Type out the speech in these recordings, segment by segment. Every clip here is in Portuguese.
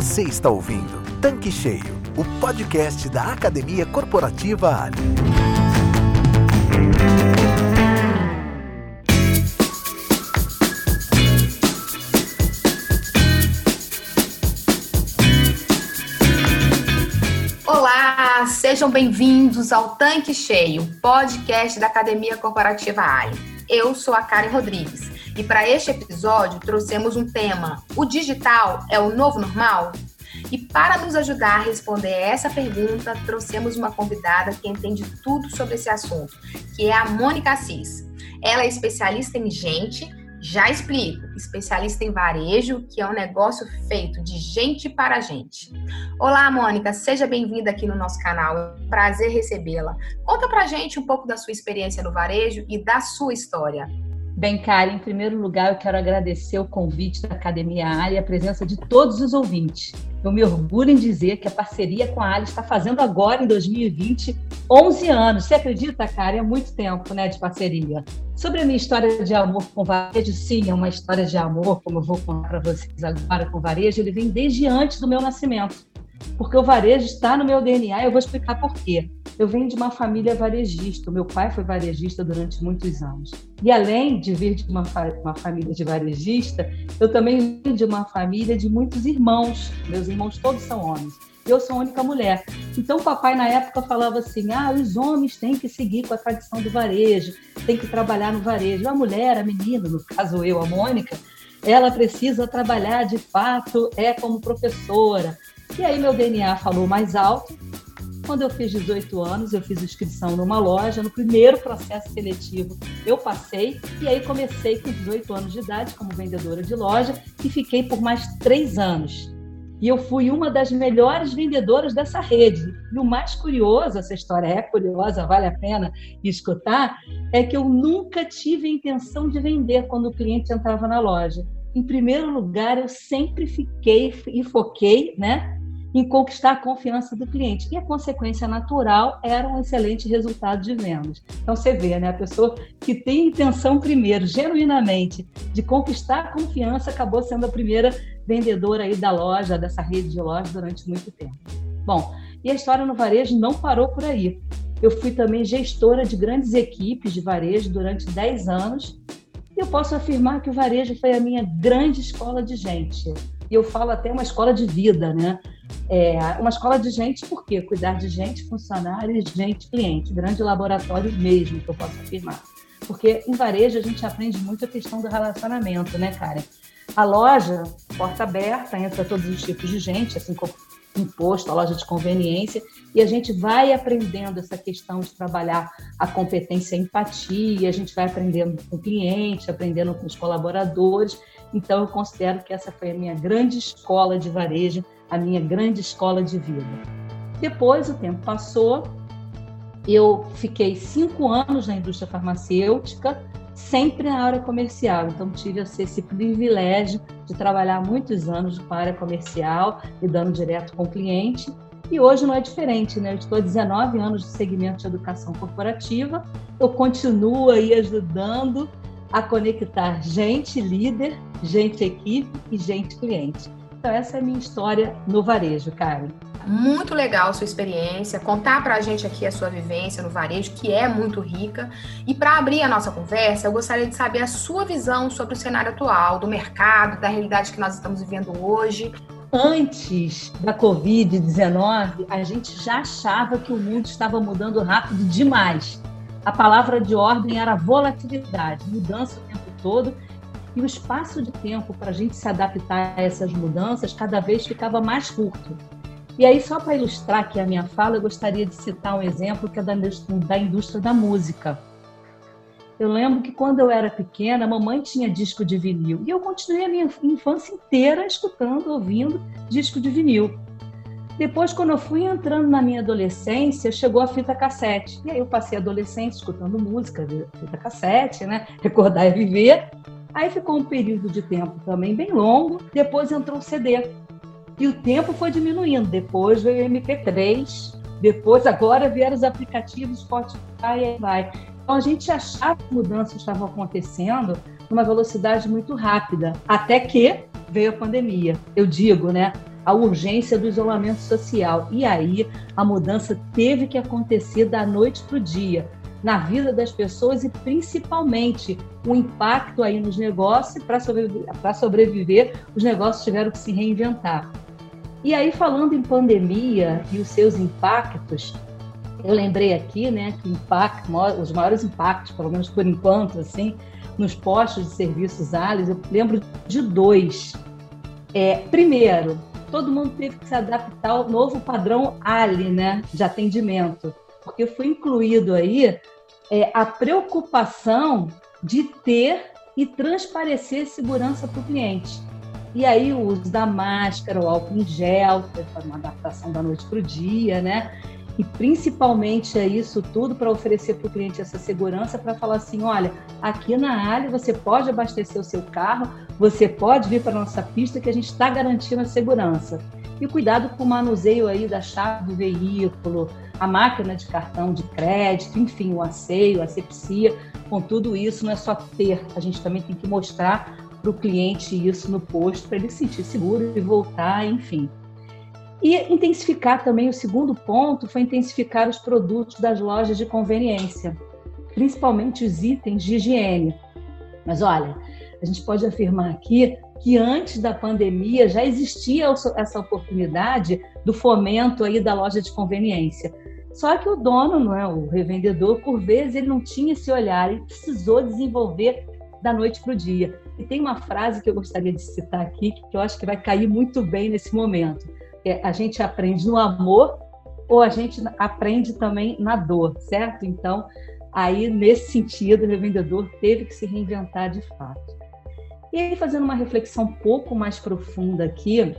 Você está ouvindo Tanque Cheio, o podcast da Academia Corporativa Ali. Olá, sejam bem-vindos ao Tanque Cheio, podcast da Academia Corporativa Ali. Eu sou a Karen Rodrigues e para este episódio trouxemos um tema: o digital é o novo normal? E para nos ajudar a responder essa pergunta, trouxemos uma convidada que entende tudo sobre esse assunto, que é a Mônica Assis. Ela é especialista em gente, já explico, especialista em varejo, que é um negócio feito de gente para gente. Olá, Mônica, seja bem-vinda aqui no nosso canal. É um prazer recebê-la. Conta pra gente um pouco da sua experiência no varejo e da sua história. Bem, Karen, em primeiro lugar, eu quero agradecer o convite da Academia Ali e a presença de todos os ouvintes. Eu me orgulho em dizer que a parceria com a Ali está fazendo agora, em 2020, 11 anos. Você acredita, Karen? É muito tempo né, de parceria. Sobre a minha história de amor com varejo, sim, é uma história de amor, como eu vou contar para vocês agora com varejo, ele vem desde antes do meu nascimento porque o varejo está no meu DNA e eu vou explicar por quê. Eu venho de uma família varejista, o meu pai foi varejista durante muitos anos. E além de vir de uma, fa uma família de varejista, eu também venho de uma família de muitos irmãos. Meus irmãos todos são homens. Eu sou a única mulher. Então, o papai, na época, falava assim: ah, os homens têm que seguir com a tradição do varejo, têm que trabalhar no varejo. A mulher, a menina, no caso eu, a Mônica, ela precisa trabalhar de fato, é como professora, e aí meu DNA falou mais alto. Quando eu fiz 18 anos, eu fiz inscrição numa loja, no primeiro processo seletivo eu passei, e aí comecei com 18 anos de idade como vendedora de loja e fiquei por mais três anos. E eu fui uma das melhores vendedoras dessa rede. E o mais curioso, essa história é curiosa, vale a pena escutar, é que eu nunca tive a intenção de vender quando o cliente entrava na loja. Em primeiro lugar, eu sempre fiquei e foquei, né, em conquistar a confiança do cliente. E a consequência natural era um excelente resultado de vendas. Então você vê, né, a pessoa que tem intenção primeiro, genuinamente, de conquistar a confiança, acabou sendo a primeira vendedora aí da loja, dessa rede de lojas durante muito tempo. Bom, e a história no varejo não parou por aí. Eu fui também gestora de grandes equipes de varejo durante 10 anos. E eu posso afirmar que o varejo foi a minha grande escola de gente. E eu falo até uma escola de vida, né? É uma escola de gente, por quê? Cuidar de gente, funcionários, gente, cliente. Grande laboratório mesmo, que eu posso afirmar. Porque em varejo a gente aprende muito a questão do relacionamento, né, Karen? A loja, porta aberta, entra todos os tipos de gente, assim como imposto, a loja de conveniência, e a gente vai aprendendo essa questão de trabalhar a competência a empatia, a gente vai aprendendo com o cliente, aprendendo com os colaboradores. Então, eu considero que essa foi a minha grande escola de varejo a minha grande escola de vida. Depois o tempo passou, eu fiquei cinco anos na indústria farmacêutica, sempre na área comercial. Então tive esse privilégio de trabalhar muitos anos com a área comercial, lidando direto com o cliente. E hoje não é diferente, né? Eu estou há 19 anos no segmento de educação corporativa. Eu continuo aí ajudando a conectar gente líder, gente equipe e gente cliente. Então, essa é a minha história no varejo, Karen. Muito legal a sua experiência, contar para a gente aqui a sua vivência no varejo, que é muito rica. E para abrir a nossa conversa, eu gostaria de saber a sua visão sobre o cenário atual, do mercado, da realidade que nós estamos vivendo hoje. Antes da Covid-19, a gente já achava que o mundo estava mudando rápido demais. A palavra de ordem era volatilidade, mudança o tempo todo e o espaço de tempo para a gente se adaptar a essas mudanças cada vez ficava mais curto. E aí, só para ilustrar aqui a minha fala, eu gostaria de citar um exemplo que é da, indústria da música. Eu lembro que quando eu era pequena, a mamãe tinha disco de vinil e eu continuei a minha infância inteira escutando, ouvindo disco de vinil. Depois, quando eu fui entrando na minha adolescência, chegou a fita cassete. E aí eu passei a adolescência escutando música, fita cassete, né? Recordar e viver. Aí ficou um período de tempo também bem longo, depois entrou o CD. E o tempo foi diminuindo. Depois veio o MP3, depois agora vieram os aplicativos Spotify e vai. Então a gente achava que mudanças estavam acontecendo numa velocidade muito rápida, até que veio a pandemia. Eu digo, né? a urgência do isolamento social. E aí a mudança teve que acontecer da noite para o dia, na vida das pessoas e principalmente o impacto aí nos negócios. Para sobreviver, sobreviver, os negócios tiveram que se reinventar. E aí, falando em pandemia e os seus impactos, eu lembrei aqui, né, que impacto, os maiores impactos, pelo menos por enquanto, assim, nos postos de serviços ALES, eu lembro de dois. É, primeiro, todo mundo teve que se adaptar ao novo padrão ALE, né, de atendimento, porque foi incluído aí é, a preocupação de ter e transparecer segurança para o cliente. E aí o uso da máscara, o álcool em gel, foi uma adaptação da noite para o dia, né? E principalmente é isso tudo para oferecer para o cliente essa segurança, para falar assim, olha, aqui na área você pode abastecer o seu carro, você pode vir para a nossa pista que a gente está garantindo a segurança. E cuidado com o manuseio aí da chave do veículo, a máquina de cartão de crédito, enfim, o asseio, a asepsia, com tudo isso não é só ter, a gente também tem que mostrar para o cliente isso no posto, para ele se sentir seguro e voltar, enfim. E intensificar também, o segundo ponto foi intensificar os produtos das lojas de conveniência, principalmente os itens de higiene. Mas olha, a gente pode afirmar aqui que antes da pandemia já existia essa oportunidade do fomento aí da loja de conveniência. Só que o dono, não é, o revendedor, por vezes ele não tinha esse olhar, ele precisou desenvolver da noite para o dia. E tem uma frase que eu gostaria de citar aqui, que eu acho que vai cair muito bem nesse momento é, a gente aprende no amor ou a gente aprende também na dor, certo? Então, aí nesse sentido, o revendedor teve que se reinventar de fato. E aí, fazendo uma reflexão um pouco mais profunda aqui,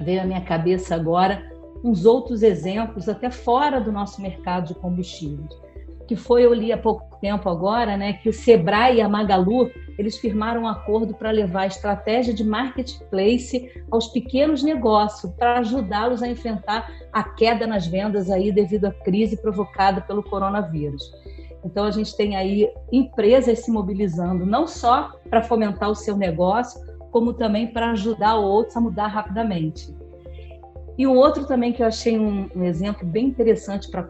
veio à minha cabeça agora uns outros exemplos, até fora do nosso mercado de combustíveis que foi, eu li há pouco tempo agora, né, que o Sebrae e a Magalu, eles firmaram um acordo para levar a estratégia de marketplace aos pequenos negócios, para ajudá-los a enfrentar a queda nas vendas aí devido à crise provocada pelo coronavírus. Então a gente tem aí empresas se mobilizando não só para fomentar o seu negócio, como também para ajudar outros a mudar rapidamente. E um outro também que eu achei um, um exemplo bem interessante para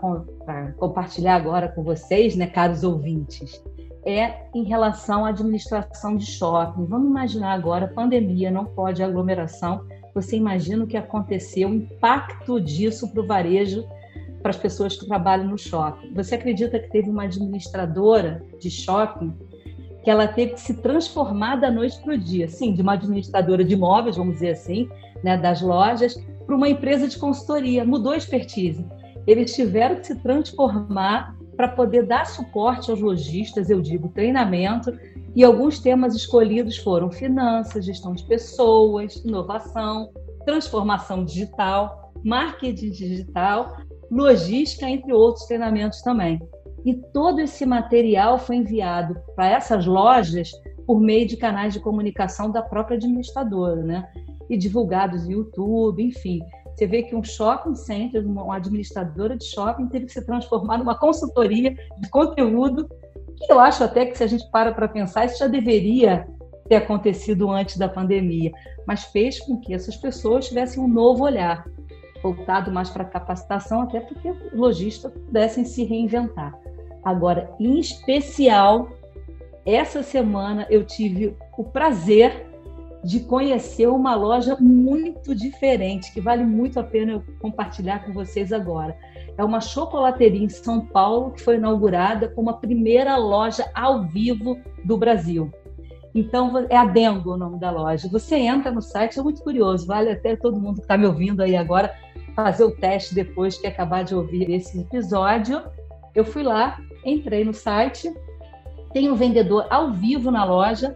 compartilhar agora com vocês, né, caros ouvintes, é em relação à administração de shopping. Vamos imaginar agora, pandemia, não pode aglomeração. Você imagina o que aconteceu, o impacto disso para o varejo, para as pessoas que trabalham no shopping. Você acredita que teve uma administradora de shopping que ela teve que se transformar da noite para o dia? Sim, de uma administradora de imóveis, vamos dizer assim, né, das lojas, para uma empresa de consultoria, mudou a expertise. Eles tiveram que se transformar para poder dar suporte aos lojistas, eu digo treinamento, e alguns temas escolhidos foram finanças, gestão de pessoas, inovação, transformação digital, marketing digital, logística, entre outros treinamentos também. E todo esse material foi enviado para essas lojas por meio de canais de comunicação da própria administradora, né? E divulgados no YouTube, enfim. Você vê que um shopping center, uma administradora de shopping, teve que se transformar numa consultoria de conteúdo, que eu acho até que se a gente para para pensar, isso já deveria ter acontecido antes da pandemia, mas fez com que essas pessoas tivessem um novo olhar, voltado mais para capacitação, até porque lojistas pudessem se reinventar. Agora, em especial, essa semana eu tive o prazer de conhecer uma loja muito diferente, que vale muito a pena eu compartilhar com vocês agora. É uma chocolateria em São Paulo que foi inaugurada como a primeira loja ao vivo do Brasil. Então, é a Dengo o nome da loja. Você entra no site, é muito curioso, vale até todo mundo que está me ouvindo aí agora fazer o teste depois que acabar de ouvir esse episódio. Eu fui lá, entrei no site, tem um vendedor ao vivo na loja,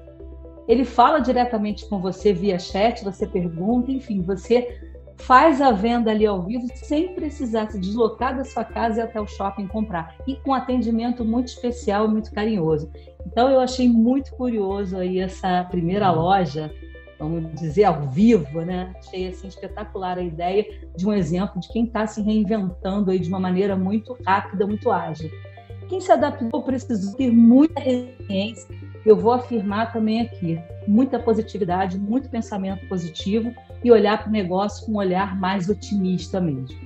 ele fala diretamente com você via chat, você pergunta, enfim, você faz a venda ali ao vivo sem precisar se deslocar da sua casa e até o shopping comprar. E com atendimento muito especial, muito carinhoso. Então eu achei muito curioso aí essa primeira loja, vamos dizer ao vivo, né? Achei assim espetacular a ideia de um exemplo de quem está se reinventando aí de uma maneira muito rápida, muito ágil. Quem se adaptou precisou ter muita resiliência eu vou afirmar também aqui, muita positividade, muito pensamento positivo e olhar para o negócio com um olhar mais otimista mesmo.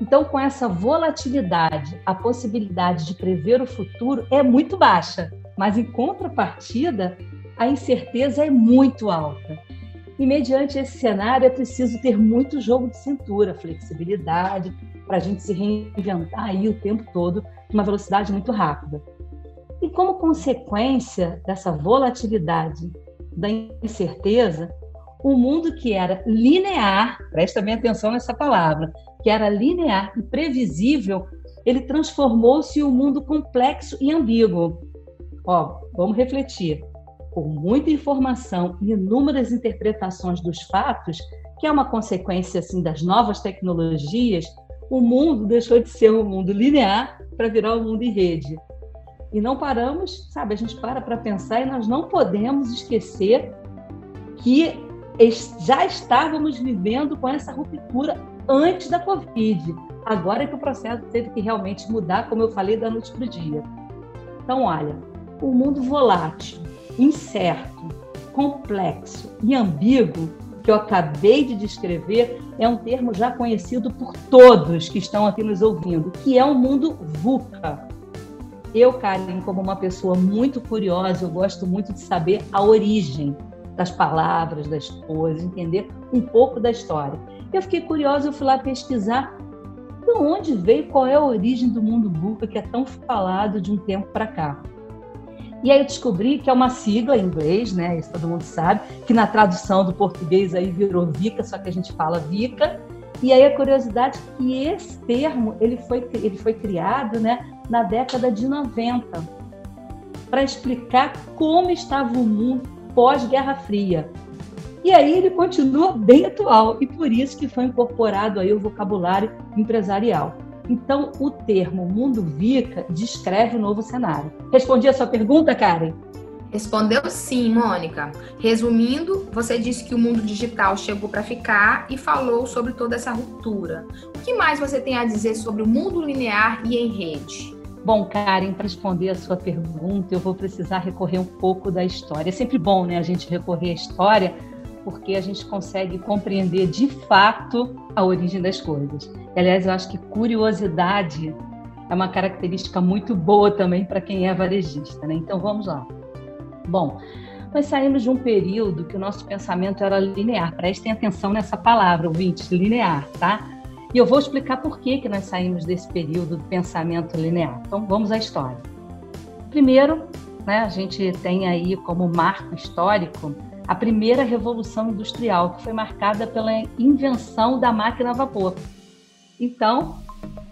Então, com essa volatilidade, a possibilidade de prever o futuro é muito baixa, mas em contrapartida, a incerteza é muito alta. E mediante esse cenário é preciso ter muito jogo de cintura, flexibilidade, para a gente se reinventar aí o tempo todo, uma velocidade muito rápida. E como consequência dessa volatilidade, da incerteza, o mundo que era linear, presta bem atenção nessa palavra, que era linear e previsível, ele transformou-se em um mundo complexo e ambíguo. Ó, vamos refletir. Com muita informação e inúmeras interpretações dos fatos, que é uma consequência assim das novas tecnologias, o mundo deixou de ser um mundo linear para virar um mundo em rede. E não paramos, sabe? A gente para para pensar e nós não podemos esquecer que já estávamos vivendo com essa ruptura antes da Covid. Agora é que o processo teve que realmente mudar, como eu falei, da noite para o dia. Então, olha, o mundo volátil, incerto, complexo e ambíguo que eu acabei de descrever é um termo já conhecido por todos que estão aqui nos ouvindo, que é o um mundo VUCA. Eu, Karen, como uma pessoa muito curiosa, eu gosto muito de saber a origem das palavras, das coisas, entender um pouco da história. Eu fiquei curiosa, eu fui lá pesquisar de onde veio, qual é a origem do mundo VUCA que é tão falado de um tempo para cá. E aí eu descobri que é uma sigla em inglês, né? Isso todo mundo sabe, que na tradução do português aí virou VICA, só que a gente fala VICA. E aí a curiosidade é que esse termo ele foi, ele foi criado né, na década de 90 para explicar como estava o mundo pós-Guerra Fria. E aí ele continua bem atual e por isso que foi incorporado aí o vocabulário empresarial. Então, o termo mundo VICA descreve o novo cenário. Respondi a sua pergunta, Karen? Respondeu sim, Mônica. Resumindo, você disse que o mundo digital chegou para ficar e falou sobre toda essa ruptura. O que mais você tem a dizer sobre o mundo linear e em rede? Bom, Karen, para responder a sua pergunta, eu vou precisar recorrer um pouco da história. É sempre bom, né, a gente recorrer à história, porque a gente consegue compreender de fato a origem das coisas. E, aliás, eu acho que curiosidade é uma característica muito boa também para quem é varejista, né? Então vamos lá. Bom, nós saímos de um período que o nosso pensamento era linear. Prestem atenção nessa palavra, ouvintes, linear, tá? E eu vou explicar por que, que nós saímos desse período do pensamento linear. Então, vamos à história. Primeiro, né, a gente tem aí como marco histórico a primeira revolução industrial, que foi marcada pela invenção da máquina a vapor. Então,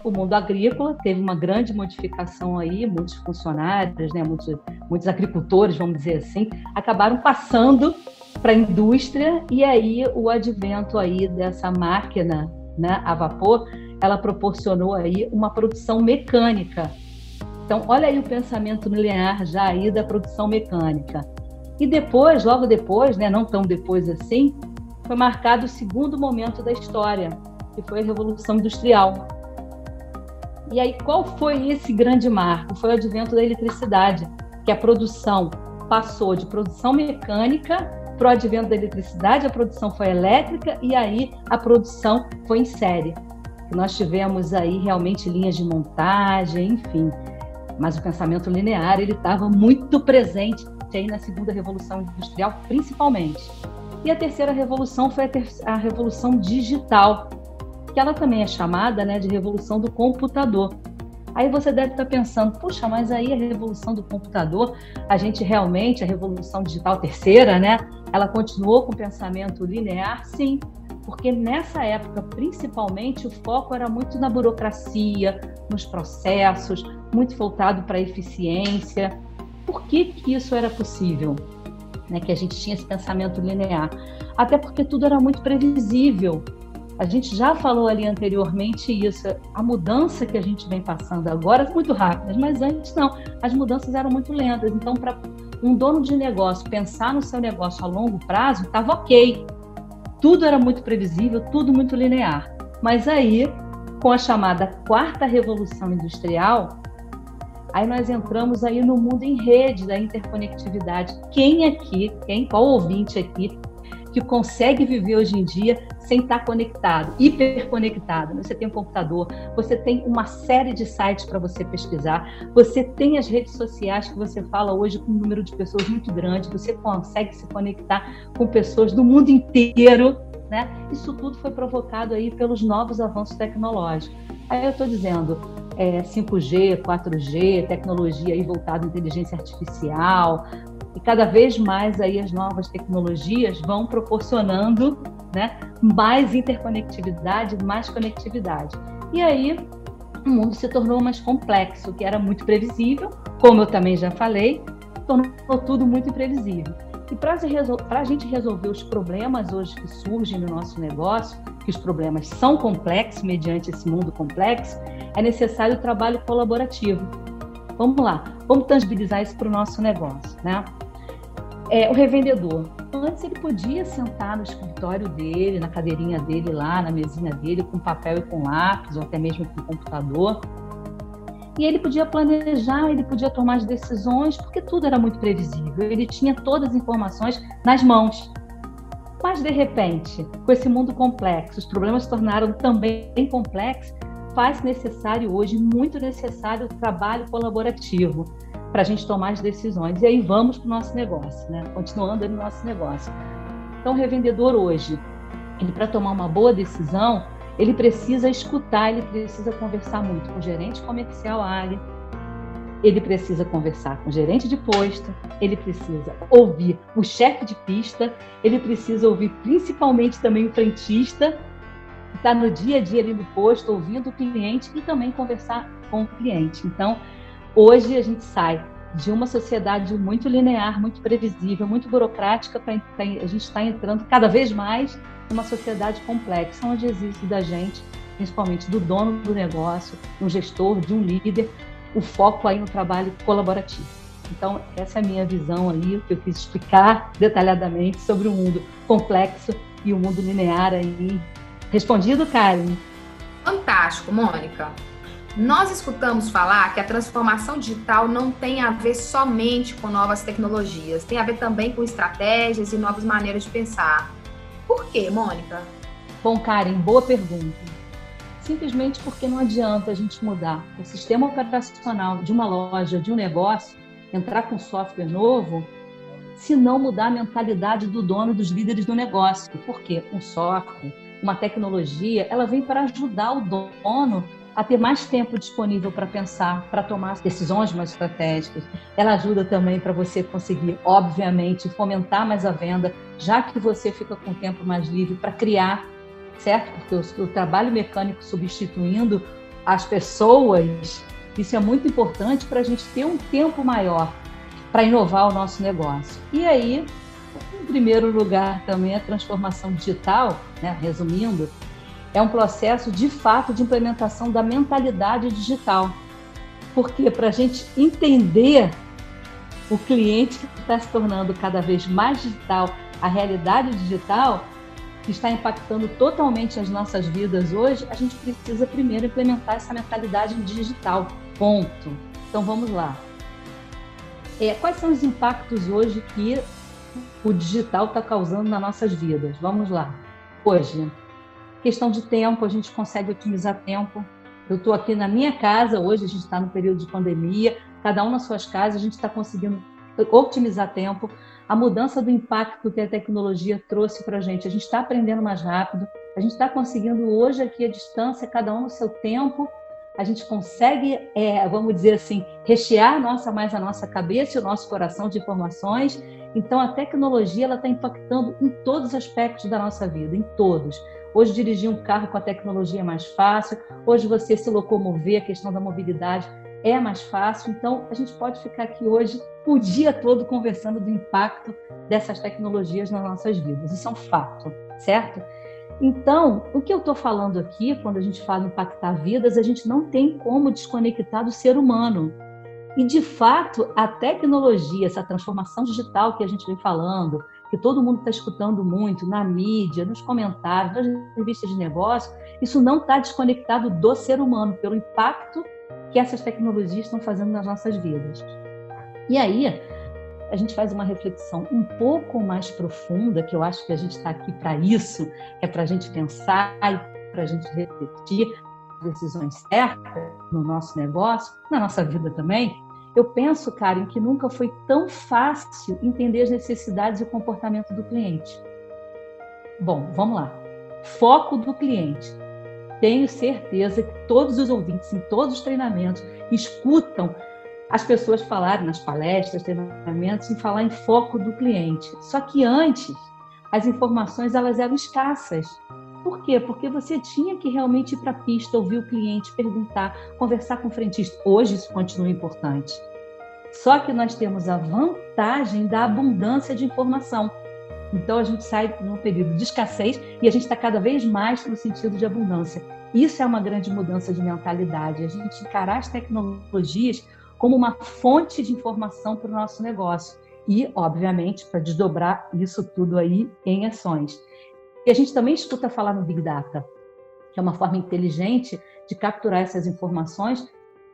o mundo agrícola teve uma grande modificação aí, muitos funcionários, né, muitos, muitos agricultores, vamos dizer assim, acabaram passando para a indústria e aí o advento aí dessa máquina né, a vapor, ela proporcionou aí uma produção mecânica. Então, olha aí o pensamento linear já aí da produção mecânica. E depois, logo depois, né, não tão depois assim, foi marcado o segundo momento da história, que foi a Revolução Industrial. E aí, qual foi esse grande marco? Foi o advento da eletricidade, que a produção passou de produção mecânica para o advento da eletricidade, a produção foi elétrica e aí a produção foi em série. Nós tivemos aí realmente linhas de montagem, enfim. Mas o pensamento linear ele estava muito presente aí na segunda revolução industrial, principalmente. E a terceira revolução foi a, ter a revolução digital, que ela também é chamada né, de revolução do computador. Aí você deve estar pensando, puxa, mas aí a revolução do computador, a gente realmente, a revolução digital terceira, né? Ela continuou com o pensamento linear? Sim, porque nessa época, principalmente, o foco era muito na burocracia, nos processos, muito voltado para a eficiência. Por que, que isso era possível? Né, que a gente tinha esse pensamento linear. Até porque tudo era muito previsível. A gente já falou ali anteriormente isso, a mudança que a gente vem passando agora é muito rápida, mas antes não, as mudanças eram muito lentas. Então, para um dono de negócio pensar no seu negócio a longo prazo, estava ok. Tudo era muito previsível, tudo muito linear. Mas aí, com a chamada quarta revolução industrial, Aí nós entramos aí no mundo em rede da interconectividade. Quem aqui, quem, qual ouvinte aqui que consegue viver hoje em dia sem estar conectado, hiperconectado. Você tem um computador, você tem uma série de sites para você pesquisar, você tem as redes sociais que você fala hoje com um número de pessoas muito grande, você consegue se conectar com pessoas do mundo inteiro. Né? Isso tudo foi provocado aí pelos novos avanços tecnológicos. Aí eu estou dizendo, é, 5G, 4G, tecnologia aí voltada à inteligência artificial, e cada vez mais aí as novas tecnologias vão proporcionando né, mais interconectividade, mais conectividade. E aí o mundo se tornou mais complexo, que era muito previsível, como eu também já falei, tornou tudo muito imprevisível. E para a gente resolver os problemas hoje que surgem no nosso negócio, que os problemas são complexos mediante esse mundo complexo, é necessário o trabalho colaborativo. Vamos lá, vamos tangibilizar isso para o nosso negócio, né? É, o revendedor. Antes ele podia sentar no escritório dele, na cadeirinha dele lá, na mesinha dele, com papel e com lápis, ou até mesmo com computador. E ele podia planejar, ele podia tomar as decisões, porque tudo era muito previsível. Ele tinha todas as informações nas mãos. Mas, de repente, com esse mundo complexo, os problemas se tornaram também complexos, faz necessário hoje, muito necessário, o trabalho colaborativo para a gente tomar as decisões. E aí vamos para o nosso negócio, né? continuando no nosso negócio. Então, o revendedor hoje, ele para tomar uma boa decisão, ele precisa escutar, ele precisa conversar muito com o gerente comercial área, ele precisa conversar com o gerente de posto, ele precisa ouvir o chefe de pista, ele precisa ouvir principalmente também o frentista, que está no dia a dia ali no posto, ouvindo o cliente e também conversar com o cliente. Então, Hoje a gente sai de uma sociedade muito linear, muito previsível, muito burocrática, para a gente está entrando cada vez mais numa sociedade complexa, onde existe da gente, principalmente do dono do negócio, um gestor, de um líder, o foco aí no trabalho colaborativo. Então, essa é a minha visão o que eu quis explicar detalhadamente sobre o mundo complexo e o mundo linear aí. Respondido, Karen? Fantástico, Mônica. Nós escutamos falar que a transformação digital não tem a ver somente com novas tecnologias, tem a ver também com estratégias e novas maneiras de pensar. Por quê, Mônica? Bom, Karen, boa pergunta. Simplesmente porque não adianta a gente mudar o sistema operacional de uma loja, de um negócio, entrar com software novo, se não mudar a mentalidade do dono, dos líderes do negócio. Por quê? Um software, uma tecnologia, ela vem para ajudar o dono a ter mais tempo disponível para pensar, para tomar decisões mais estratégicas. Ela ajuda também para você conseguir, obviamente, fomentar mais a venda, já que você fica com tempo mais livre para criar, certo? Porque o, o trabalho mecânico substituindo as pessoas, isso é muito importante para a gente ter um tempo maior para inovar o nosso negócio. E aí, em primeiro lugar, também a transformação digital, né? resumindo, é um processo de fato de implementação da mentalidade digital. Porque para a gente entender o cliente que está se tornando cada vez mais digital, a realidade digital, que está impactando totalmente as nossas vidas hoje, a gente precisa primeiro implementar essa mentalidade digital. Ponto. Então vamos lá. É, quais são os impactos hoje que o digital está causando nas nossas vidas? Vamos lá. Hoje, Questão de tempo, a gente consegue otimizar tempo. Eu estou aqui na minha casa, hoje a gente está no período de pandemia, cada um nas suas casas, a gente está conseguindo otimizar tempo. A mudança do impacto que a tecnologia trouxe para a gente, a gente está aprendendo mais rápido, a gente está conseguindo hoje aqui a distância, cada um no seu tempo, a gente consegue, é, vamos dizer assim, rechear nossa, mais a nossa cabeça e o nosso coração de informações. Então, a tecnologia ela está impactando em todos os aspectos da nossa vida, em todos. Hoje, dirigir um carro com a tecnologia é mais fácil. Hoje, você se locomover, a questão da mobilidade é mais fácil. Então, a gente pode ficar aqui hoje o dia todo conversando do impacto dessas tecnologias nas nossas vidas. Isso é um fato, certo? Então, o que eu estou falando aqui, quando a gente fala impactar vidas, a gente não tem como desconectar do ser humano. E, de fato, a tecnologia, essa transformação digital que a gente vem falando, que todo mundo está escutando muito na mídia, nos comentários, nas revistas de negócio, isso não está desconectado do ser humano, pelo impacto que essas tecnologias estão fazendo nas nossas vidas. E aí, a gente faz uma reflexão um pouco mais profunda, que eu acho que a gente está aqui para isso, é para a gente pensar e para a gente refletir decisões certas no nosso negócio, na nossa vida também. Eu penso, Karen, que nunca foi tão fácil entender as necessidades e o comportamento do cliente. Bom, vamos lá. Foco do cliente. Tenho certeza que todos os ouvintes, em todos os treinamentos, escutam as pessoas falarem nas palestras, treinamentos, em falar em foco do cliente. Só que antes, as informações elas eram escassas. Por quê? Porque você tinha que realmente ir para a pista, ouvir o cliente, perguntar, conversar com o frentista. Hoje isso continua importante. Só que nós temos a vantagem da abundância de informação. Então a gente sai num período de escassez e a gente está cada vez mais no sentido de abundância. Isso é uma grande mudança de mentalidade. A gente encarar as tecnologias como uma fonte de informação para o nosso negócio e, obviamente, para desdobrar isso tudo aí em ações. E a gente também escuta falar no Big Data, que é uma forma inteligente de capturar essas informações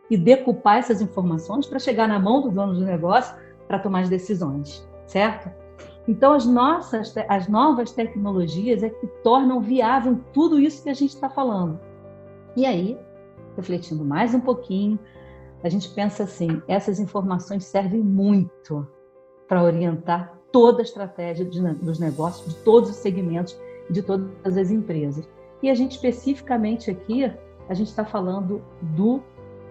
e decupar essas informações para chegar na mão do dono do negócio para tomar as decisões, certo? Então, as nossas, as novas tecnologias é que tornam viável tudo isso que a gente está falando. E aí, refletindo mais um pouquinho, a gente pensa assim: essas informações servem muito para orientar toda a estratégia dos negócios, de todos os segmentos, de todas as empresas. E a gente especificamente aqui, a gente está falando do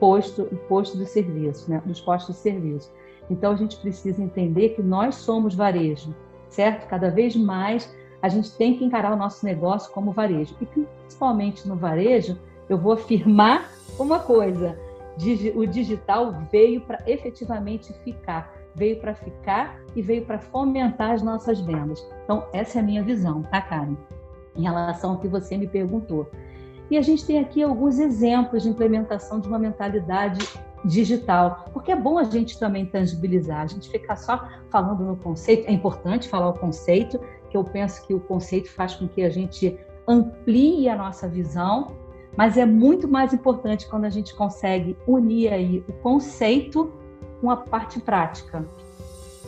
posto, posto de serviço, né? dos postos de serviço. Então a gente precisa entender que nós somos varejo, certo? Cada vez mais a gente tem que encarar o nosso negócio como varejo. E principalmente no varejo, eu vou afirmar uma coisa: o digital veio para efetivamente ficar, veio para ficar e veio para fomentar as nossas vendas. Então, essa é a minha visão, tá, Karen? Em relação ao que você me perguntou. E a gente tem aqui alguns exemplos de implementação de uma mentalidade digital, porque é bom a gente também tangibilizar, a gente ficar só falando no conceito, é importante falar o conceito, que eu penso que o conceito faz com que a gente amplie a nossa visão, mas é muito mais importante quando a gente consegue unir aí o conceito com a parte prática.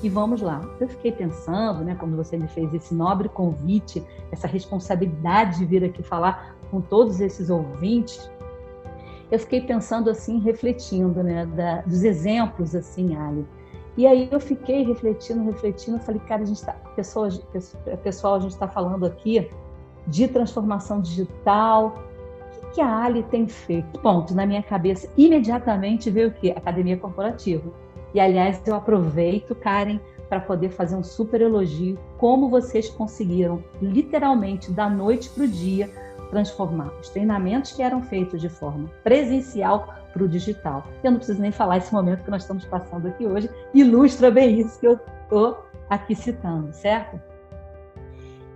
E vamos lá. Eu fiquei pensando, né, quando você me fez esse nobre convite, essa responsabilidade de vir aqui falar com todos esses ouvintes, eu fiquei pensando assim, refletindo, né, da, dos exemplos assim, Ali. E aí eu fiquei refletindo, refletindo, falei, cara, a gente está, pessoal, pessoal, a gente está falando aqui de transformação digital. O que, que a Ali tem feito? Ponto, na minha cabeça, imediatamente veio o quê? Academia Corporativa. E aliás, eu aproveito, Karen, para poder fazer um super elogio como vocês conseguiram, literalmente, da noite para o dia, transformar os treinamentos que eram feitos de forma presencial para o digital. Eu não preciso nem falar esse momento que nós estamos passando aqui hoje, ilustra bem isso que eu estou aqui citando, certo?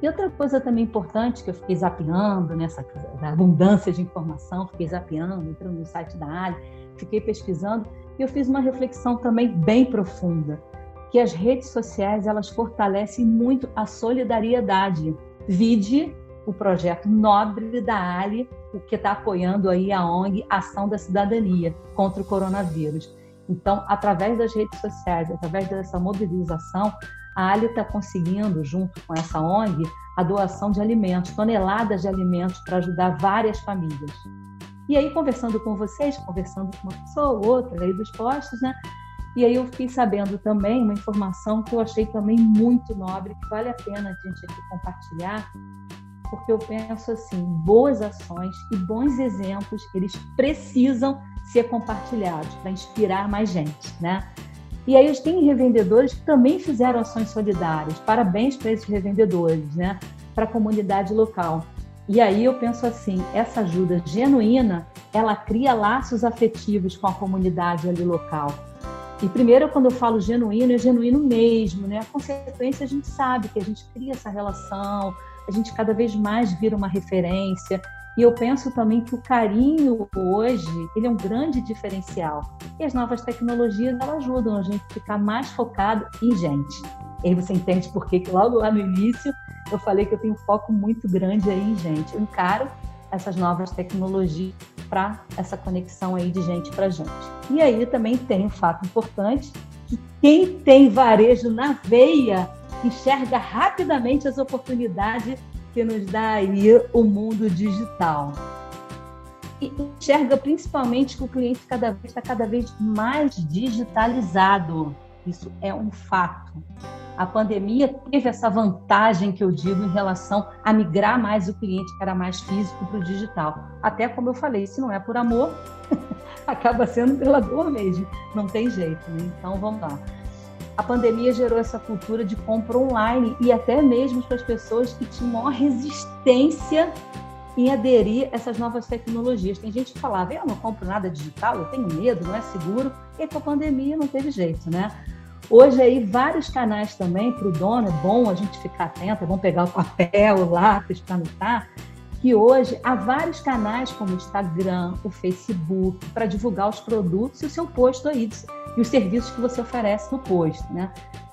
E outra coisa também importante que eu fiquei zapeando nessa abundância de informação, fiquei zapeando, entrando no site da Ali, fiquei pesquisando eu fiz uma reflexão também bem profunda, que as redes sociais elas fortalecem muito a solidariedade. Vide o projeto nobre da Ali, o que está apoiando aí a ONG Ação da Cidadania contra o coronavírus. Então, através das redes sociais, através dessa mobilização, a Ali está conseguindo, junto com essa ONG, a doação de alimentos, toneladas de alimentos para ajudar várias famílias. E aí, conversando com vocês, conversando com uma pessoa ou outra aí dos postos, né? E aí eu fiquei sabendo também uma informação que eu achei também muito nobre, que vale a pena a gente aqui compartilhar, porque eu penso assim, boas ações e bons exemplos, eles precisam ser compartilhados para inspirar mais gente, né? E aí tem revendedores que também fizeram ações solidárias. Parabéns para esses revendedores, né? Para a comunidade local. E aí eu penso assim, essa ajuda genuína, ela cria laços afetivos com a comunidade ali local. E primeiro, quando eu falo genuíno, é genuíno mesmo, né? A consequência a gente sabe que a gente cria essa relação, a gente cada vez mais vira uma referência. E eu penso também que o carinho hoje, ele é um grande diferencial. E as novas tecnologias, elas ajudam a gente a ficar mais focado em gente. E aí você entende por que logo lá no início eu falei que eu tenho um foco muito grande aí gente. Eu encaro essas novas tecnologias comprar essa conexão aí de gente para gente. E aí também tem um fato importante que quem tem varejo na veia enxerga rapidamente as oportunidades que nos dá aí o mundo digital. E enxerga principalmente que o cliente cada vez está cada vez mais digitalizado. Isso é um fato. A pandemia teve essa vantagem que eu digo em relação a migrar mais o cliente que era mais físico para o digital. Até como eu falei, se não é por amor, acaba sendo pela dor mesmo. Não tem jeito, né? Então vamos lá a pandemia gerou essa cultura de compra online e até mesmo para as pessoas que tinham maior resistência em aderir a essas novas tecnologias. Tem gente que falava, eu não compro nada digital, eu tenho medo, não é seguro. E com a pandemia não teve jeito, né? Hoje aí vários canais também para o dono, é bom a gente ficar atento, é bom pegar o papel, o lápis para anotar, que hoje há vários canais como o Instagram, o Facebook, para divulgar os produtos e o seu posto aí e os serviços que você oferece no posto, né?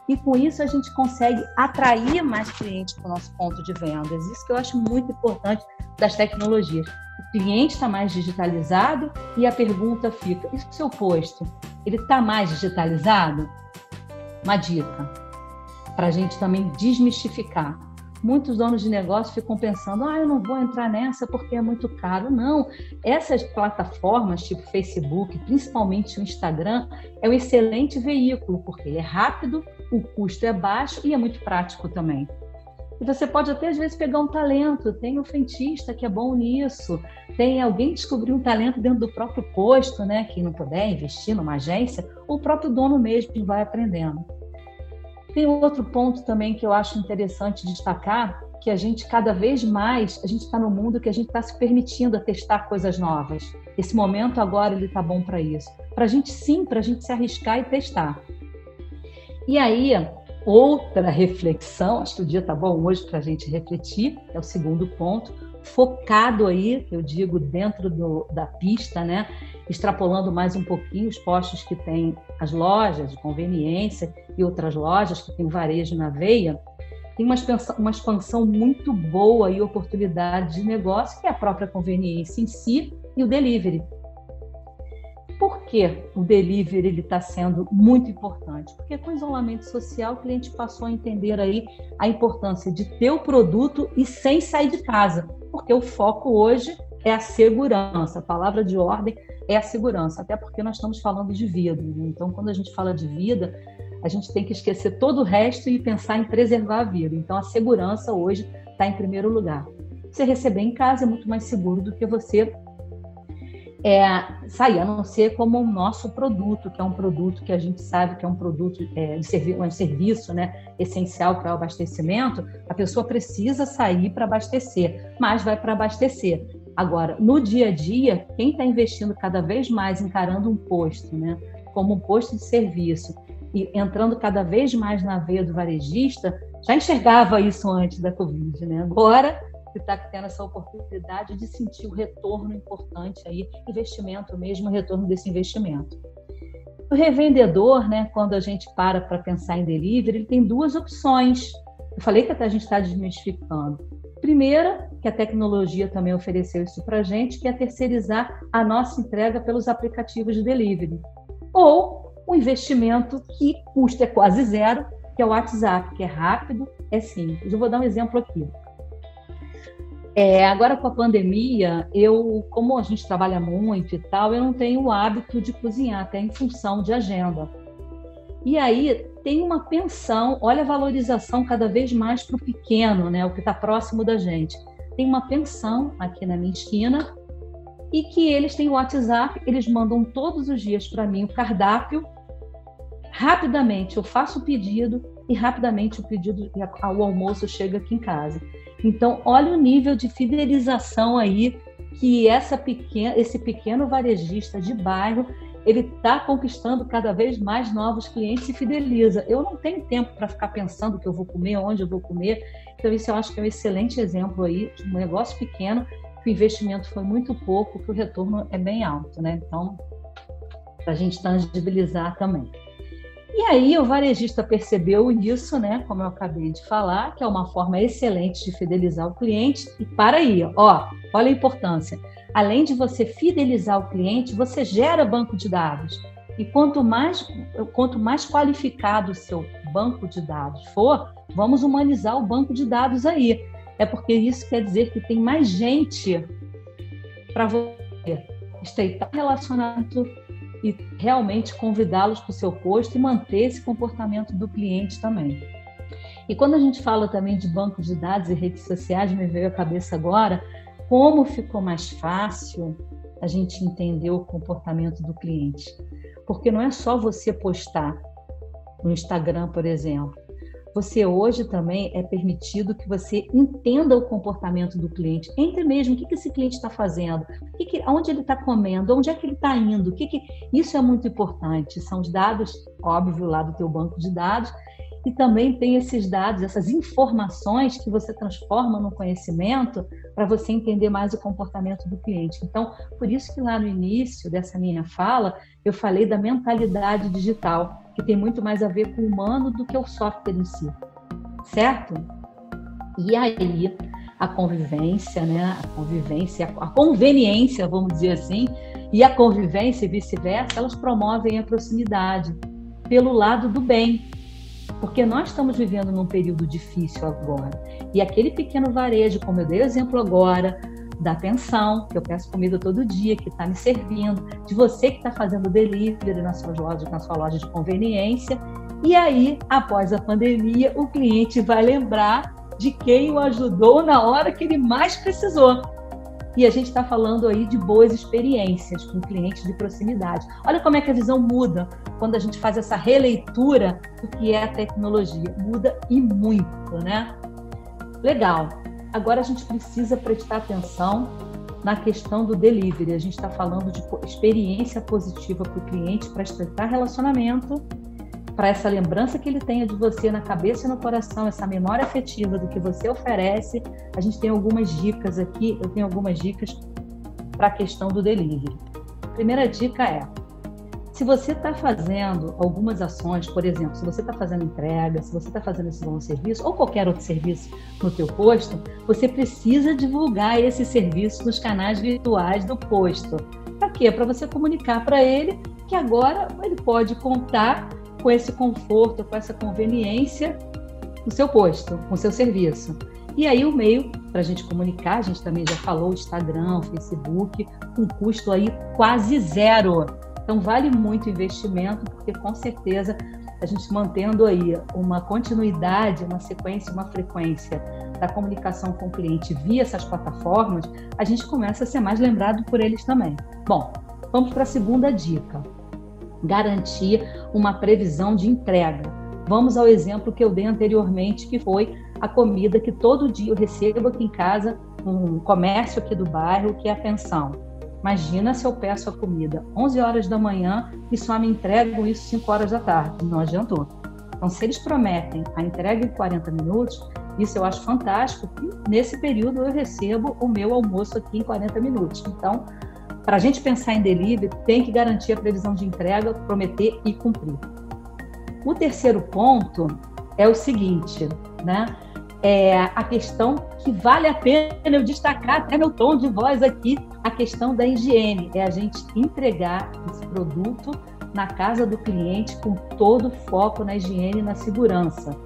E com isso a gente consegue atrair mais clientes para o nosso ponto de vendas. Isso que eu acho muito importante das tecnologias. O cliente está mais digitalizado e a pergunta fica: e o seu posto? Ele está mais digitalizado? Uma dica para a gente também desmistificar muitos donos de negócio ficam pensando: ah, eu não vou entrar nessa porque é muito caro. Não, essas plataformas, tipo Facebook, principalmente o Instagram, é um excelente veículo, porque é rápido, o custo é baixo e é muito prático também. E você pode até às vezes pegar um talento, tem um frentista que é bom nisso, tem alguém descobrir um talento dentro do próprio posto, né, que não puder investir numa agência, o próprio dono mesmo vai aprendendo. Tem outro ponto também que eu acho interessante destacar, que a gente cada vez mais, a gente está no mundo que a gente está se permitindo a testar coisas novas. Esse momento agora ele está bom para isso. Para a gente sim, para a gente se arriscar e testar. E aí, outra reflexão, acho que o dia está bom hoje para a gente refletir, é o segundo ponto, focado aí, eu digo, dentro do, da pista, né? Extrapolando mais um pouquinho os postos que tem as lojas de conveniência e outras lojas que tem varejo na veia, tem uma expansão, uma expansão muito boa e oportunidade de negócio que é a própria conveniência em si e o delivery. Por que o delivery está sendo muito importante? Porque com o isolamento social, o cliente passou a entender aí a importância de ter o produto e sem sair de casa, porque o foco hoje é a segurança. A palavra de ordem é a segurança, até porque nós estamos falando de vida. Né? Então, quando a gente fala de vida, a gente tem que esquecer todo o resto e pensar em preservar a vida. Então, a segurança hoje está em primeiro lugar. Você receber em casa é muito mais seguro do que você é, sair, a não ser como o nosso produto, que é um produto que a gente sabe que é um produto é, de servi um serviço né, essencial para o abastecimento, a pessoa precisa sair para abastecer, mas vai para abastecer. Agora, no dia a dia, quem está investindo cada vez mais, encarando um posto, né, como um posto de serviço, e entrando cada vez mais na veia do varejista, já enxergava isso antes da Covid, né? Agora está tendo essa oportunidade de sentir o retorno importante aí, investimento mesmo, retorno desse investimento. O revendedor, né, quando a gente para para pensar em delivery, ele tem duas opções. Eu falei que até a gente está desmistificando. Primeira, que a tecnologia também ofereceu isso para a gente, que é terceirizar a nossa entrega pelos aplicativos de delivery. Ou um investimento que custa é quase zero, que é o WhatsApp, que é rápido, é simples. Eu vou dar um exemplo aqui. É, agora com a pandemia, eu, como a gente trabalha muito e tal, eu não tenho o hábito de cozinhar, até em função de agenda. E aí tem uma pensão, olha a valorização cada vez mais para o pequeno, né, o que está próximo da gente. Tem uma pensão aqui na minha esquina e que eles têm o WhatsApp, eles mandam todos os dias para mim o cardápio. Rapidamente eu faço o pedido e rapidamente o pedido, o almoço chega aqui em casa. Então, olha o nível de fidelização aí que essa pequena, esse pequeno varejista de bairro ele está conquistando cada vez mais novos clientes e fideliza. Eu não tenho tempo para ficar pensando o que eu vou comer, onde eu vou comer. Então, isso eu acho que é um excelente exemplo aí de um negócio pequeno, que o investimento foi muito pouco, que o retorno é bem alto, né? Então, para a gente tangibilizar também. E aí o varejista percebeu isso, né? Como eu acabei de falar, que é uma forma excelente de fidelizar o cliente. E para aí, ó, olha a importância. Além de você fidelizar o cliente, você gera banco de dados. E quanto mais, quanto mais qualificado o seu banco de dados for, vamos humanizar o banco de dados aí. É porque isso quer dizer que tem mais gente para você estreitar relacionamento e realmente convidá-los para o seu posto e manter esse comportamento do cliente também. E quando a gente fala também de banco de dados e redes sociais, me veio à cabeça agora como ficou mais fácil a gente entender o comportamento do cliente. Porque não é só você postar no Instagram, por exemplo. Você hoje também é permitido que você entenda o comportamento do cliente, entre mesmo o que, que esse cliente está fazendo, que que, onde ele está comendo, onde é que ele está indo, que que, isso é muito importante. São os dados, óbvio, lá do teu banco de dados, e também tem esses dados, essas informações que você transforma no conhecimento para você entender mais o comportamento do cliente. Então, por isso que lá no início dessa minha fala, eu falei da mentalidade digital, que tem muito mais a ver com o humano do que o software em si. Certo? E aí, a convivência, né? A convivência, a conveniência, vamos dizer assim, e a convivência e vice-versa, elas promovem a proximidade pelo lado do bem, porque nós estamos vivendo num período difícil agora. E aquele pequeno varejo, como eu dei exemplo agora, da atenção, que eu peço comida todo dia, que está me servindo, de você que está fazendo delivery na sua loja, na sua loja de conveniência. E aí, após a pandemia, o cliente vai lembrar de quem o ajudou na hora que ele mais precisou. E a gente está falando aí de boas experiências com clientes de proximidade. Olha como é que a visão muda quando a gente faz essa releitura do que é a tecnologia. Muda e muito, né? Legal. Agora a gente precisa prestar atenção na questão do delivery. A gente está falando de experiência positiva para o cliente, para estreitar relacionamento, para essa lembrança que ele tenha de você na cabeça e no coração, essa memória afetiva do que você oferece. A gente tem algumas dicas aqui, eu tenho algumas dicas para a questão do delivery. primeira dica é: se você está fazendo algumas ações, por exemplo, se você está fazendo entrega, se você está fazendo esse bom serviço ou qualquer outro serviço no teu posto, você precisa divulgar esse serviço nos canais virtuais do posto. Para quê? Para você comunicar para ele que agora ele pode contar com esse conforto, com essa conveniência no seu posto, com o seu serviço. E aí o meio para a gente comunicar, a gente também já falou, Instagram, Facebook, com custo aí quase zero. Então vale muito o investimento, porque com certeza a gente mantendo aí uma continuidade, uma sequência, uma frequência da comunicação com o cliente via essas plataformas, a gente começa a ser mais lembrado por eles também. Bom, vamos para a segunda dica garantir uma previsão de entrega. Vamos ao exemplo que eu dei anteriormente, que foi a comida que todo dia eu recebo aqui em casa, um comércio aqui do bairro, que é a pensão. Imagina se eu peço a comida 11 horas da manhã e só me entregam isso 5 horas da tarde. Não adiantou. Então, se eles prometem a entrega em 40 minutos, isso eu acho fantástico. nesse período eu recebo o meu almoço aqui em 40 minutos. Então, para a gente pensar em delivery, tem que garantir a previsão de entrega, prometer e cumprir. O terceiro ponto é o seguinte, né? É a questão que vale a pena eu destacar até meu tom de voz aqui, a questão da higiene, é a gente entregar esse produto na casa do cliente com todo o foco na higiene e na segurança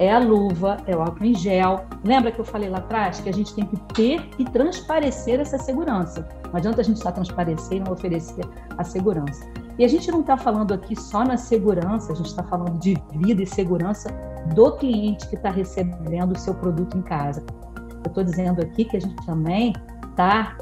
é a luva, é o álcool em gel. Lembra que eu falei lá atrás que a gente tem que ter e transparecer essa segurança. Não adianta a gente só transparecer e não oferecer a segurança. E a gente não está falando aqui só na segurança, a gente está falando de vida e segurança do cliente que está recebendo o seu produto em casa. Eu estou dizendo aqui que a gente também está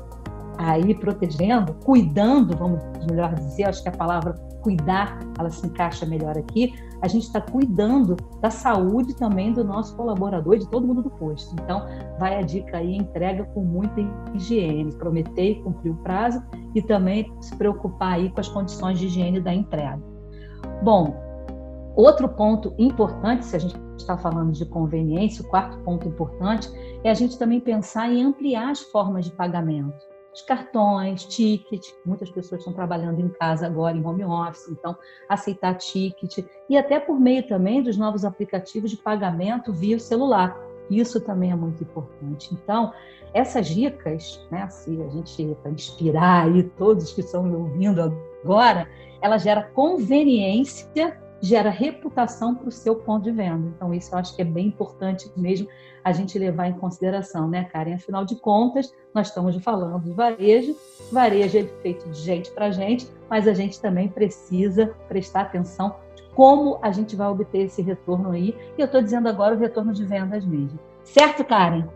aí protegendo, cuidando, vamos melhor dizer, acho que a palavra cuidar, ela se encaixa melhor aqui, a gente está cuidando da saúde também do nosso colaborador e de todo mundo do posto. Então, vai a dica aí, entrega com muita higiene, prometer e cumprir o prazo e também se preocupar aí com as condições de higiene da entrega. Bom, outro ponto importante, se a gente está falando de conveniência, o quarto ponto importante é a gente também pensar em ampliar as formas de pagamento. Cartões, ticket. Muitas pessoas estão trabalhando em casa agora, em home office, então aceitar ticket. E até por meio também dos novos aplicativos de pagamento via celular. Isso também é muito importante. Então, essas dicas, né, se a gente para inspirar aí todos que estão me ouvindo agora, ela gera conveniência gera reputação para o seu ponto de venda. Então, isso eu acho que é bem importante mesmo a gente levar em consideração, né, Karen? Afinal de contas, nós estamos falando de varejo, varejo é feito de gente para gente, mas a gente também precisa prestar atenção de como a gente vai obter esse retorno aí. E eu estou dizendo agora o retorno de vendas mesmo. Certo, Karen?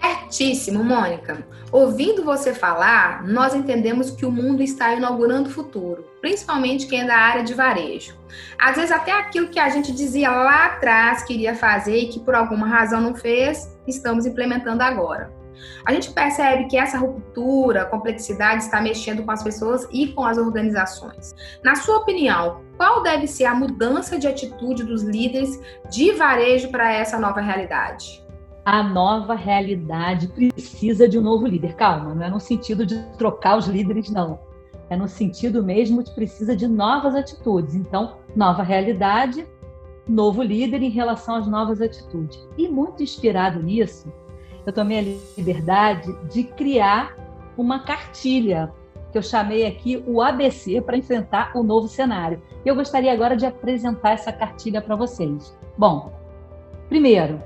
Certíssimo, Mônica. Ouvindo você falar, nós entendemos que o mundo está inaugurando o futuro, principalmente quem é da área de varejo. Às vezes, até aquilo que a gente dizia lá atrás que iria fazer e que por alguma razão não fez, estamos implementando agora. A gente percebe que essa ruptura, complexidade está mexendo com as pessoas e com as organizações. Na sua opinião, qual deve ser a mudança de atitude dos líderes de varejo para essa nova realidade? A nova realidade precisa de um novo líder. Calma, não é no sentido de trocar os líderes, não. É no sentido mesmo de precisa de novas atitudes. Então, nova realidade, novo líder em relação às novas atitudes. E muito inspirado nisso, eu tomei a liberdade de criar uma cartilha que eu chamei aqui o ABC para enfrentar o novo cenário. Eu gostaria agora de apresentar essa cartilha para vocês. Bom, primeiro,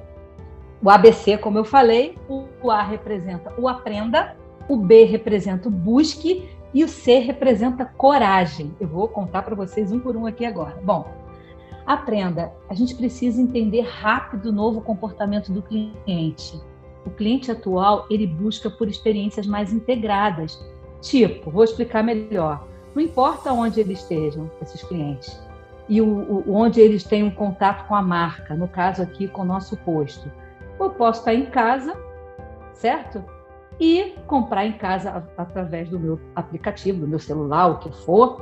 o ABC, como eu falei, o A representa o aprenda, o B representa o busque e o C representa coragem. Eu vou contar para vocês um por um aqui agora. Bom, aprenda. A gente precisa entender rápido o novo comportamento do cliente. O cliente atual, ele busca por experiências mais integradas. Tipo, vou explicar melhor. Não importa onde eles estejam, esses clientes, e o, o, onde eles têm um contato com a marca, no caso aqui com o nosso posto eu posso estar em casa, certo? E comprar em casa através do meu aplicativo, do meu celular, o que for,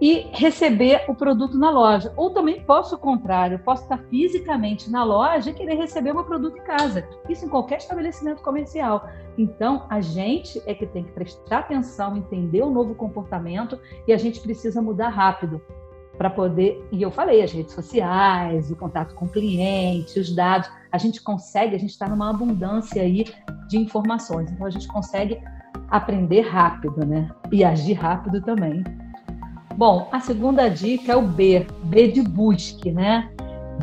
e receber o produto na loja. Ou também posso o contrário, posso estar fisicamente na loja e querer receber o meu produto em casa. Isso em qualquer estabelecimento comercial. Então, a gente é que tem que prestar atenção, entender o novo comportamento e a gente precisa mudar rápido para poder. E eu falei, as redes sociais, o contato com o cliente, os dados, a gente consegue, a gente está numa abundância aí de informações, então a gente consegue aprender rápido, né? E agir rápido também. Bom, a segunda dica é o B, B de busque, né?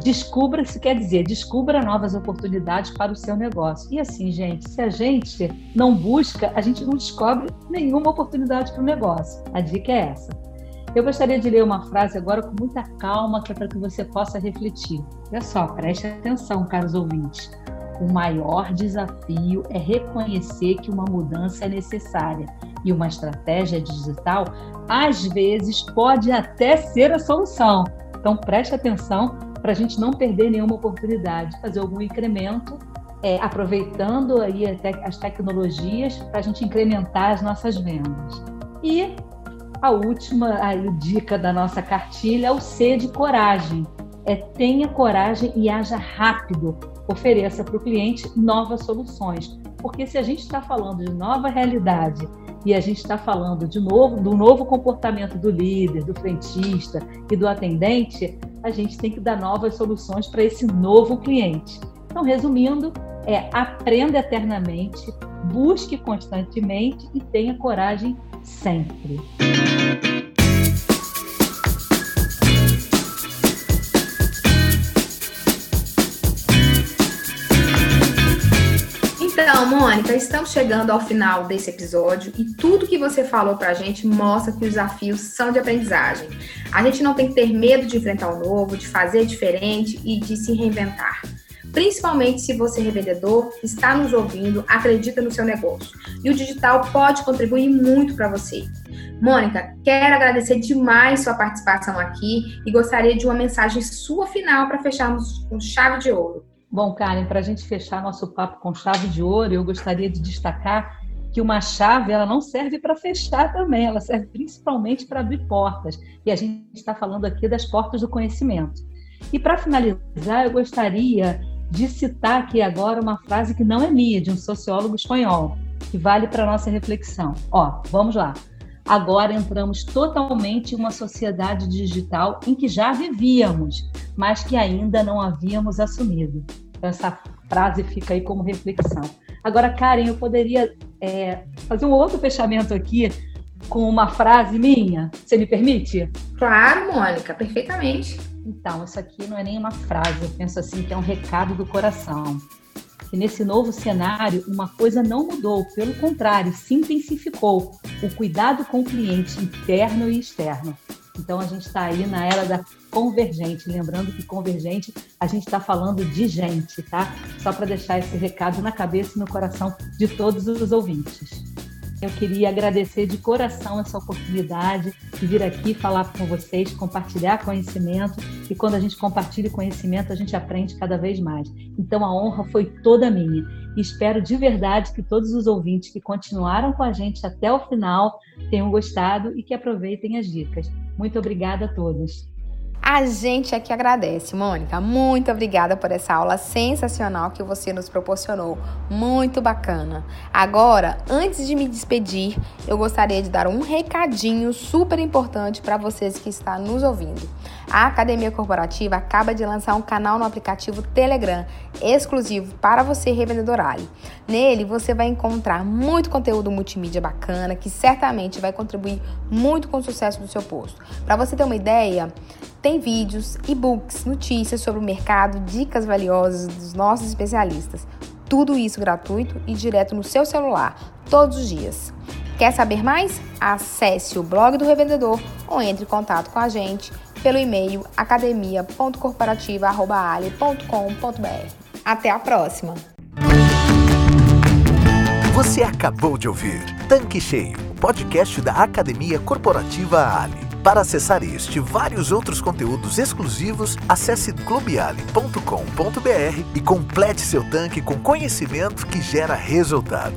Descubra, isso quer dizer, descubra novas oportunidades para o seu negócio. E assim, gente, se a gente não busca, a gente não descobre nenhuma oportunidade para o negócio. A dica é essa. Eu gostaria de ler uma frase agora com muita calma, que é para que você possa refletir. Olha só, preste atenção, caros ouvintes. O maior desafio é reconhecer que uma mudança é necessária e uma estratégia digital, às vezes, pode até ser a solução. Então, preste atenção para a gente não perder nenhuma oportunidade, fazer algum incremento, é, aproveitando aí as tecnologias para a gente incrementar as nossas vendas. E a última aí, dica da nossa cartilha é o C de coragem. É tenha coragem e haja rápido. Ofereça para o cliente novas soluções. Porque se a gente está falando de nova realidade e a gente está falando de novo do novo comportamento do líder, do frentista e do atendente, a gente tem que dar novas soluções para esse novo cliente. Então, resumindo, é aprenda eternamente, busque constantemente e tenha coragem sempre. Então, Mônica, estamos chegando ao final desse episódio e tudo que você falou para a gente mostra que os desafios são de aprendizagem. A gente não tem que ter medo de enfrentar o novo, de fazer diferente e de se reinventar. Principalmente se você, revendedor, está nos ouvindo, acredita no seu negócio. E o digital pode contribuir muito para você. Mônica, quero agradecer demais sua participação aqui e gostaria de uma mensagem sua final para fecharmos com chave de ouro. Bom, Karen, para a gente fechar nosso papo com chave de ouro, eu gostaria de destacar que uma chave ela não serve para fechar também, ela serve principalmente para abrir portas. E a gente está falando aqui das portas do conhecimento. E para finalizar, eu gostaria de citar aqui agora uma frase que não é minha, de um sociólogo espanhol. que vale para nossa reflexão. Ó, vamos lá. Agora entramos totalmente em uma sociedade digital em que já vivíamos, mas que ainda não havíamos assumido. Essa frase fica aí como reflexão. Agora, Karen, eu poderia é, fazer um outro fechamento aqui com uma frase minha? Você me permite? Claro, Mônica, perfeitamente. Então, isso aqui não é nem uma frase, eu penso assim que é um recado do coração. Que nesse novo cenário, uma coisa não mudou, pelo contrário, se intensificou. O cuidado com o cliente interno e externo. Então, a gente está aí na era da convergente. Lembrando que convergente, a gente está falando de gente, tá? Só para deixar esse recado na cabeça e no coração de todos os ouvintes. Eu queria agradecer de coração essa oportunidade de vir aqui falar com vocês, compartilhar conhecimento. E quando a gente compartilha conhecimento, a gente aprende cada vez mais. Então a honra foi toda minha. E espero de verdade que todos os ouvintes que continuaram com a gente até o final tenham gostado e que aproveitem as dicas. Muito obrigada a todos. A gente aqui agradece, Mônica. Muito obrigada por essa aula sensacional que você nos proporcionou. Muito bacana. Agora, antes de me despedir, eu gostaria de dar um recadinho super importante para vocês que estão nos ouvindo. A Academia Corporativa acaba de lançar um canal no aplicativo Telegram, exclusivo para você, revendedor Ali. Nele você vai encontrar muito conteúdo multimídia bacana que certamente vai contribuir muito com o sucesso do seu posto. Para você ter uma ideia, tem vídeos, e-books, notícias sobre o mercado, dicas valiosas dos nossos especialistas. Tudo isso gratuito e direto no seu celular, todos os dias. Quer saber mais? Acesse o blog do revendedor ou entre em contato com a gente pelo e-mail academia.corporativa.ale.com.br. Até a próxima! Você acabou de ouvir Tanque Cheio, podcast da Academia Corporativa Ali. Para acessar este e vários outros conteúdos exclusivos, acesse clubeali.com.br e complete seu tanque com conhecimento que gera resultado.